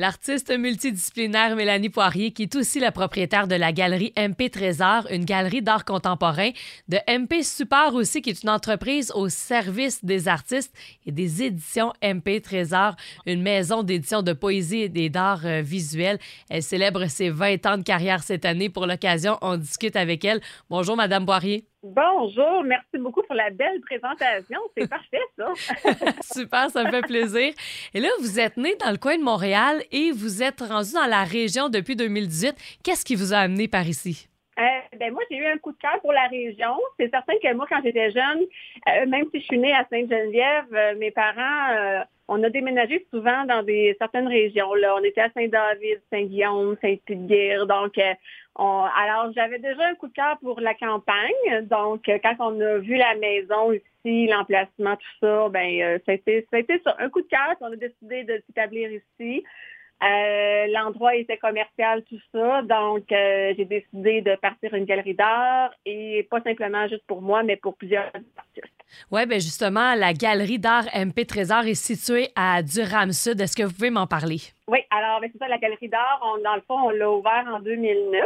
L'artiste multidisciplinaire Mélanie Poirier, qui est aussi la propriétaire de la galerie MP Trésor, une galerie d'art contemporain, de MP Support aussi, qui est une entreprise au service des artistes et des éditions MP Trésor, une maison d'édition de poésie et d'art euh, visuel. Elle célèbre ses 20 ans de carrière cette année. Pour l'occasion, on discute avec elle. Bonjour, Madame Poirier. Bonjour, merci beaucoup pour la belle présentation. C'est parfait, ça. Super, ça me fait plaisir. Et là, vous êtes né dans le coin de Montréal et vous êtes rendu dans la région depuis 2018. Qu'est-ce qui vous a amené par ici? Euh, ben moi, j'ai eu un coup de cœur pour la région. C'est certain que moi, quand j'étais jeune, euh, même si je suis née à Sainte-Geneviève, euh, mes parents, on a déménagé souvent dans des certaines régions. Là, on était à Saint-David, Saint-Guillaume, Saint-Pédiguerre. Donc, alors, j'avais déjà un coup de cœur pour la campagne. Donc, quand on a vu la maison ici, l'emplacement, tout ça, ben, ça a été, un coup de cœur. On a décidé de s'établir ici. Euh, l'endroit était commercial, tout ça. Donc, euh, j'ai décidé de partir une galerie d'art et pas simplement juste pour moi, mais pour plusieurs artistes. Oui, bien justement, la galerie d'art MP Trésor est située à Durham-Sud. Est-ce que vous pouvez m'en parler? Oui, alors, ben, c'est ça, la galerie d'art, dans le fond, on l'a ouvert en 2009.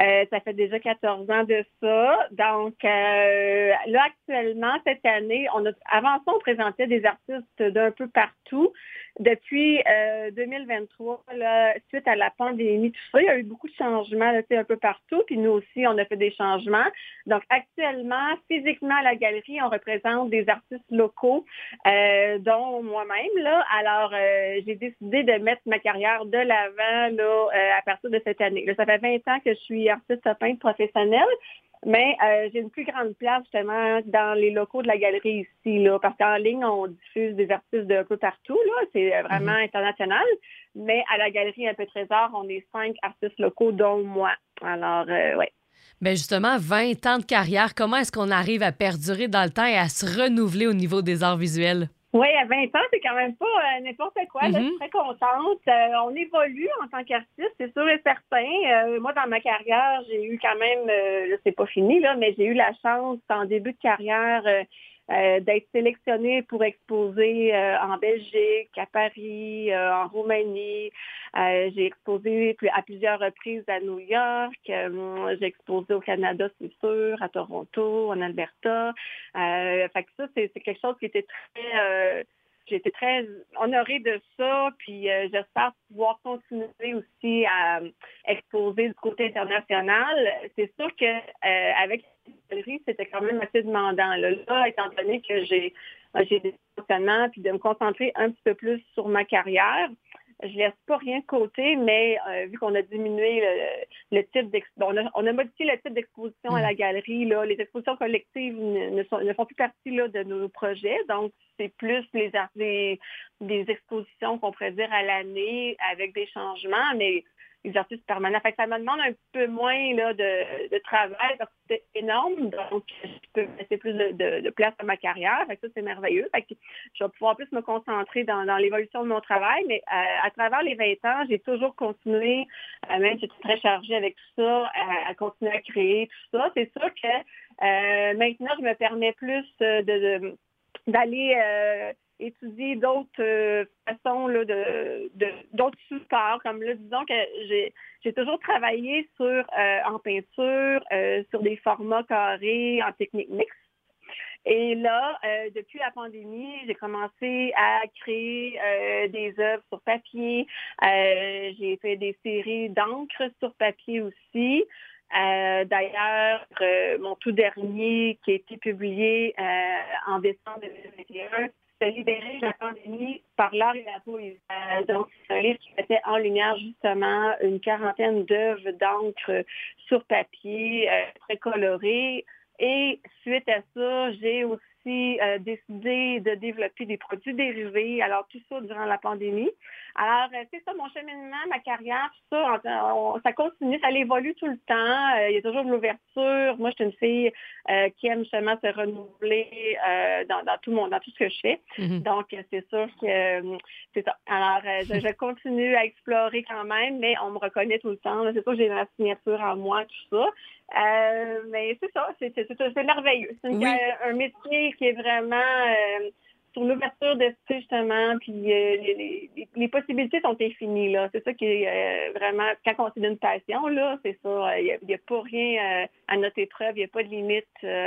Euh, ça fait déjà 14 ans de ça. Donc, là, actuellement, cette année, on a, avant ça, on présentait des artistes d'un peu partout. Depuis 2023, euh, là, suite à la pandémie, tout ça, il y a eu beaucoup de changements là, un peu partout. Puis nous aussi, on a fait des changements. Donc actuellement, physiquement à la galerie, on représente des artistes locaux, euh, dont moi-même. Là. Alors, euh, j'ai décidé de mettre ma carrière de l'avant là, à partir de cette année. Là, ça fait 20 ans que je suis artiste peintre professionnelle. Mais euh, j'ai une plus grande place justement dans les locaux de la galerie ici, là, parce qu'en ligne, on diffuse des artistes d'un peu partout, là, c'est euh, vraiment mhm. international. Mais à la galerie Un peu trésor, on est cinq artistes locaux, dont moi. Alors, euh, ouais. Bien justement, 20 ans de carrière, comment est-ce qu'on arrive à perdurer dans le temps et à se renouveler au niveau des arts visuels? Oui, à 20 ans, c'est quand même pas euh, n'importe quoi. Je suis mm-hmm. très contente. Euh, on évolue en tant qu'artiste, c'est sûr et certain. Euh, moi, dans ma carrière, j'ai eu quand même, là, c'est pas fini, là, mais j'ai eu la chance en début de carrière euh, d'être sélectionnée pour exposer euh, en Belgique, à Paris, euh, en Roumanie. j'ai exposé à plusieurs reprises à New York. j'ai exposé au Canada, c'est sûr, à Toronto, en Alberta. fait que ça, c'est quelque chose qui était très j'ai été très honorée de ça, puis euh, j'espère pouvoir continuer aussi à exposer du côté international. C'est sûr que euh, avec c'était quand même assez demandant. Là, étant donné que j'ai j'ai des fonctionnements, puis de me concentrer un petit peu plus sur ma carrière, je laisse pas rien de côté, mais euh, vu qu'on a diminué le, type d'exposition, on, a, modifié le type d'exposition à la mm. galerie, là, les expositions collectives ne, font plus partie là, de nos projets, donc c'est plus les, des, des expositions qu'on pourrait dire à l'année avec des changements, mais exercice permanent. Fait ça me demande un peu moins là, de, de travail parce que c'est énorme. Donc, je peux laisser plus de, de, place à ma carrière. Fait ça, c'est merveilleux. Fait que je vais pouvoir plus me concentrer dans, dans l'évolution de mon travail. Mais euh, à travers les 20 ans, j'ai toujours continué, euh, même si j'étais très chargée avec tout ça, à, continuer à créer tout ça. C'est sûr que euh, maintenant, je me permets plus de d'aller étudier d'autres euh, façons là, de, d'autres supports. Comme là, disons que j'ai, j'ai toujours travaillé sur euh, en peinture, euh, sur des formats carrés, en technique mixte. Et là, depuis la pandémie, j'ai commencé à créer des œuvres sur papier. j'ai fait des séries d'encre sur papier aussi. D'ailleurs, mon tout dernier qui a été publié en décembre 2021 se libérer de la pandémie par l'art et la poésie. Euh, donc, c'est un livre qui mettait en lumière justement une quarantaine d'œuvres d'encre sur papier, euh, très colorées. Et suite à ça, j'ai aussi aussi euh, décidé de développer des produits dérivés. Alors, tout ça durant la pandémie. Alors, euh, c'est ça, mon cheminement, ma carrière, tout ça, ça continue, ça évolue tout le temps. il y a toujours de l'ouverture. Moi, je suis une fille qui aime justement se renouveler dans, tout mon, dans tout ce que je fais. Mm-hmm. Donc, c'est sûr que c'est ça. Alors, je, continue à explorer quand même, mais on me reconnaît tout le temps. C'est sûr que j'ai ma signature en moi, tout ça. Euh, mais c'est ça, c'est merveilleux. C'est un métier qui est vraiment euh, sur l'ouverture d'esprit, justement, puis euh, les, possibilités sont infinies, là. C'est ça qui est vraiment, quand on c'est d'une passion, là, c'est ça, il n'y a, a, pas rien à notre épreuve, il n'y a pas de limite,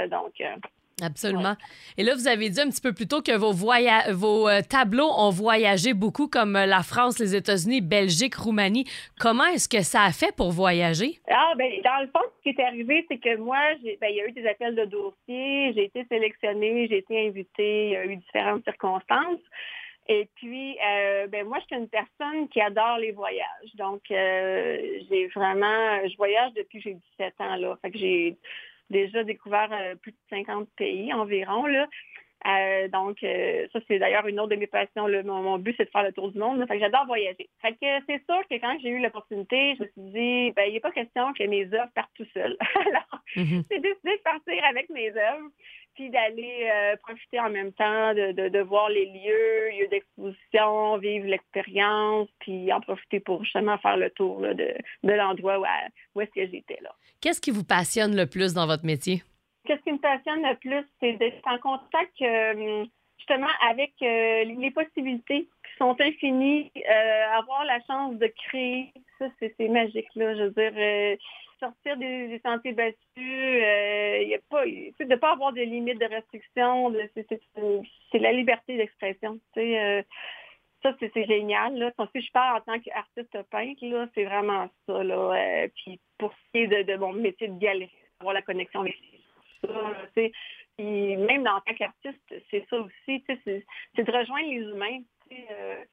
donc... Absolument. Et là, vous avez dit un petit peu plus tôt que vos, vos euh, tableaux ont voyagé beaucoup, comme euh, la France, les États-Unis, Belgique, Roumanie. Comment est-ce que ça a fait pour voyager? Ah, ben, dans le fond, ce qui est arrivé, c'est que moi, ben, il y a eu des appels de dossiers, j'ai été sélectionnée, j'ai été invitée, il y a eu différentes circonstances. Et puis, euh, ben moi, je suis une personne qui adore les voyages. Donc, j'ai vraiment, je voyage depuis que j'ai 17 ans là. Fait que j'ai déjà découvert euh, plus de 50 pays environ. Là. Euh, donc, euh, ça, c'est d'ailleurs une autre de mes passions. Mon, but, c'est de faire le tour du monde. Fait que j'adore voyager. Fait que c'est sûr que quand j'ai eu l'opportunité, je me suis dit, ben, il n'est pas question que mes œuvres partent tout seules. Alors, mm-hmm. j'ai décidé de partir avec mes œuvres puis d'aller euh, profiter en même temps de, voir les lieux, lieux d'exposition, vivre l'expérience, puis en profiter pour justement faire le tour de, l'endroit où, est-ce que j'étais là. Qu'est-ce qui vous passionne le plus dans votre métier? Qu'est-ce qui me passionne le plus, c'est d'être en contact euh, justement avec euh, les possibilités qui sont infinies, avoir la chance de créer, ça c'est magique là. Je veux dire sortir des, sentiers battus, pas, de ne pas avoir de limites de restriction, c'est la liberté d'expression. Euh, ça, c'est génial. Là. Si je parle en tant qu'artiste peintre, c'est vraiment ça. Là. Euh, puis pour ce qui est de, mon métier de galerie, avoir la connexion avec ça. Puis même en tant qu'artiste, c'est ça aussi. C'est de rejoindre les humains euh,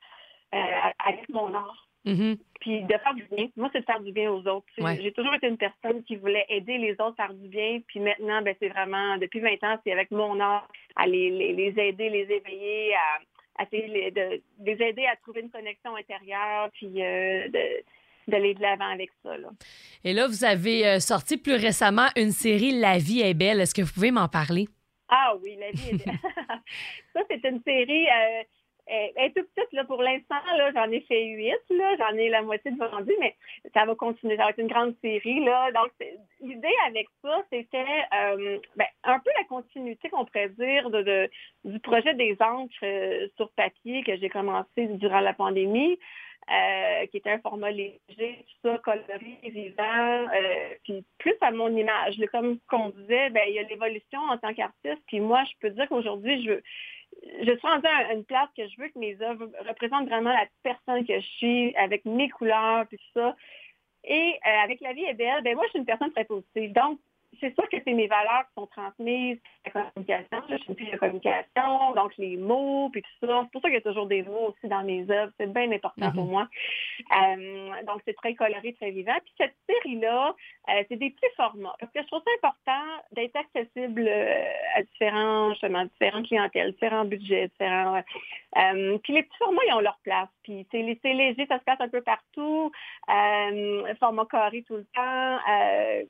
avec mon art. Mm-hmm. Puis de faire du bien. Moi, c'est de faire du bien aux autres. J'ai toujours été une personne qui voulait aider les autres à faire du bien. Puis maintenant, ben, c'est vraiment, depuis 20 ans, c'est avec mon art à les, aider, les éveiller, à, de, les aider à trouver une connexion intérieure, puis euh, d'aller de l'avant avec ça. Et là, vous avez euh, sorti plus récemment une série La vie est belle. Est-ce que vous pouvez m'en parler? Ah oui, La vie est belle. ça, c'est une série. Euh, elle est toute petite là, pour l'instant. Là, j'en ai fait huit. Là, j'en ai la moitié de vendu, mais ça va continuer. Ça va être une grande série. Là. Donc, l'idée avec ça, c'était euh, ben, un peu la continuité, qu'on pourrait dire, de, du projet des encres euh, sur papier que j'ai commencé durant la pandémie. Euh, qui était un format léger, tout ça, coloré, vivant, puis plus à mon image. Comme qu'on disait, ben, il y a l'évolution en tant qu'artiste, puis moi, je peux dire qu'aujourd'hui, je veux, je suis rendue à une place que je veux que mes œuvres représentent vraiment la personne que je suis, avec mes couleurs, puis tout ça. Et euh, avec La vie est belle, ben moi, je suis une personne très positive. Donc, c'est sûr que c'est mes valeurs qui sont transmises, la communication, je suis fille de communication, donc les mots, puis tout ça. C'est pour ça qu'il y a toujours des mots aussi dans mes œuvres. C'est bien important pour mhm. moi. Euh, donc, c'est très coloré, très vivant. Puis cette série-là, euh, c'est des petits formats. Parce que je trouve ça important d'être accessible euh, à différents, justement, différentes clientèles, différents budgets, différents. puis les petits formats, ils ont leur place. Puis c'est léger, ça se passe un peu partout. format carré tout le temps.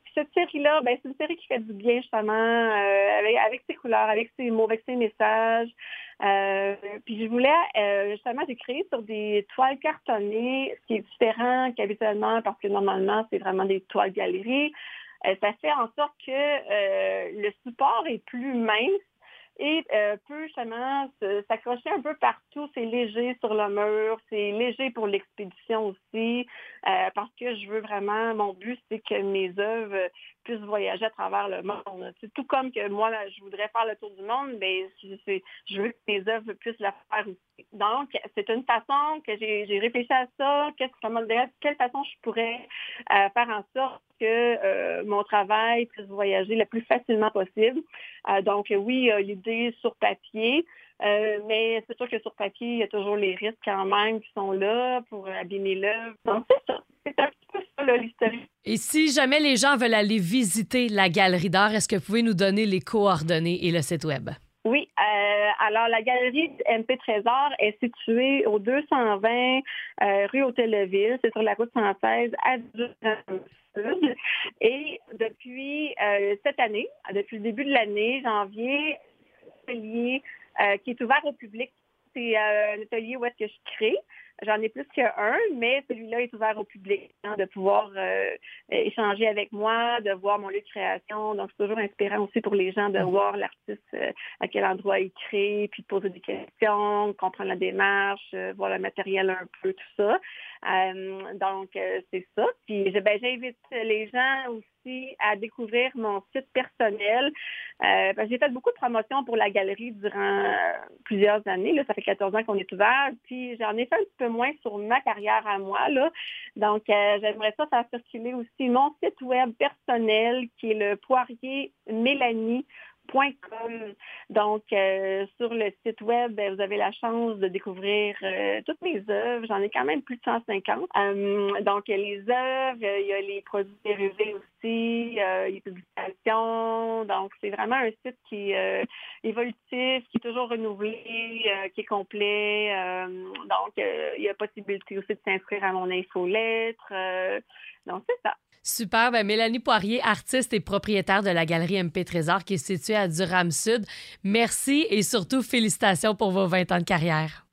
puis cette série-là, ben, c'est une série qui fait du bien, justement, avec, avec, ses couleurs, avec ses mots, avec ses messages. puis je voulais, justement, j'ai créé sur des toiles cartonnées, ce qui est différent qu'habituellement, parce que normalement, c'est vraiment des toiles galeries. Euh, ça fait en sorte que euh, le support est plus mince et euh, peut justement s'accrocher un peu partout. C'est léger sur le mur, c'est léger pour l'expédition aussi, parce que je veux vraiment, mon but, c'est que mes œuvres puissent voyager à travers le monde. C'est tout comme que moi, je voudrais faire le tour du monde, mais je veux que mes œuvres puissent le faire aussi. Donc, c'est une façon que j'ai réfléchi à ça, comment, de quelle façon je pourrais euh, faire en sorte que euh, mon travail puisse voyager le plus facilement possible. Euh, donc, oui, l'idée sur papier, mais c'est sûr que sur papier, il y a toujours les risques quand même qui sont là pour abîmer l'œuvre. Donc, c'est ça. C'est un et si jamais les gens veulent aller visiter la galerie d'art, est-ce que vous pouvez nous donner les coordonnées et le site web? Oui, Alors, la galerie MP Trésor est située au 220 rue Hôtel-Ville. C'est sur la route 116 à Sud. Et depuis cette année, depuis le début de l'année, janvier, qui est ouvert au public. C'est un atelier où est-ce que je crée. J'en ai plus qu'un, mais celui-là est ouvert au public, hein, de pouvoir euh, échanger avec moi, de voir mon lieu de création. Donc, c'est toujours inspirant aussi pour les gens de voir l'artiste euh, à quel endroit il crée, puis de poser des questions, comprendre la démarche, euh, voir le matériel un peu, tout ça. donc, c'est ça. Puis, ben, j'invite les gens aussi à découvrir mon site personnel. j'ai fait beaucoup de promotions pour la galerie durant plusieurs années. Là, ça fait 14 ans qu'on est ouvert. Puis, j'en ai fait un petit peu moins sur ma carrière à moi. Là. Donc, euh, j'aimerais ça faire circuler aussi mon site web personnel qui est le poirier Mélanie donc, euh, sur le site web, ben, vous avez la chance de découvrir euh, toutes mes œuvres. J'en ai quand même plus de 150. Euh, donc, les œuvres, il y a les produits dérivés aussi, les publications. Donc, c'est vraiment un site qui est évolutif, qui est toujours renouvelé, qui est complet. donc, il y a possibilité aussi de s'inscrire à mon infolettre. donc, c'est ça. Super. Ben, Mélanie Poirier, artiste et propriétaire de la galerie MP Trésor qui est située à Durham Sud. Merci et surtout félicitations pour vos 20 ans de carrière.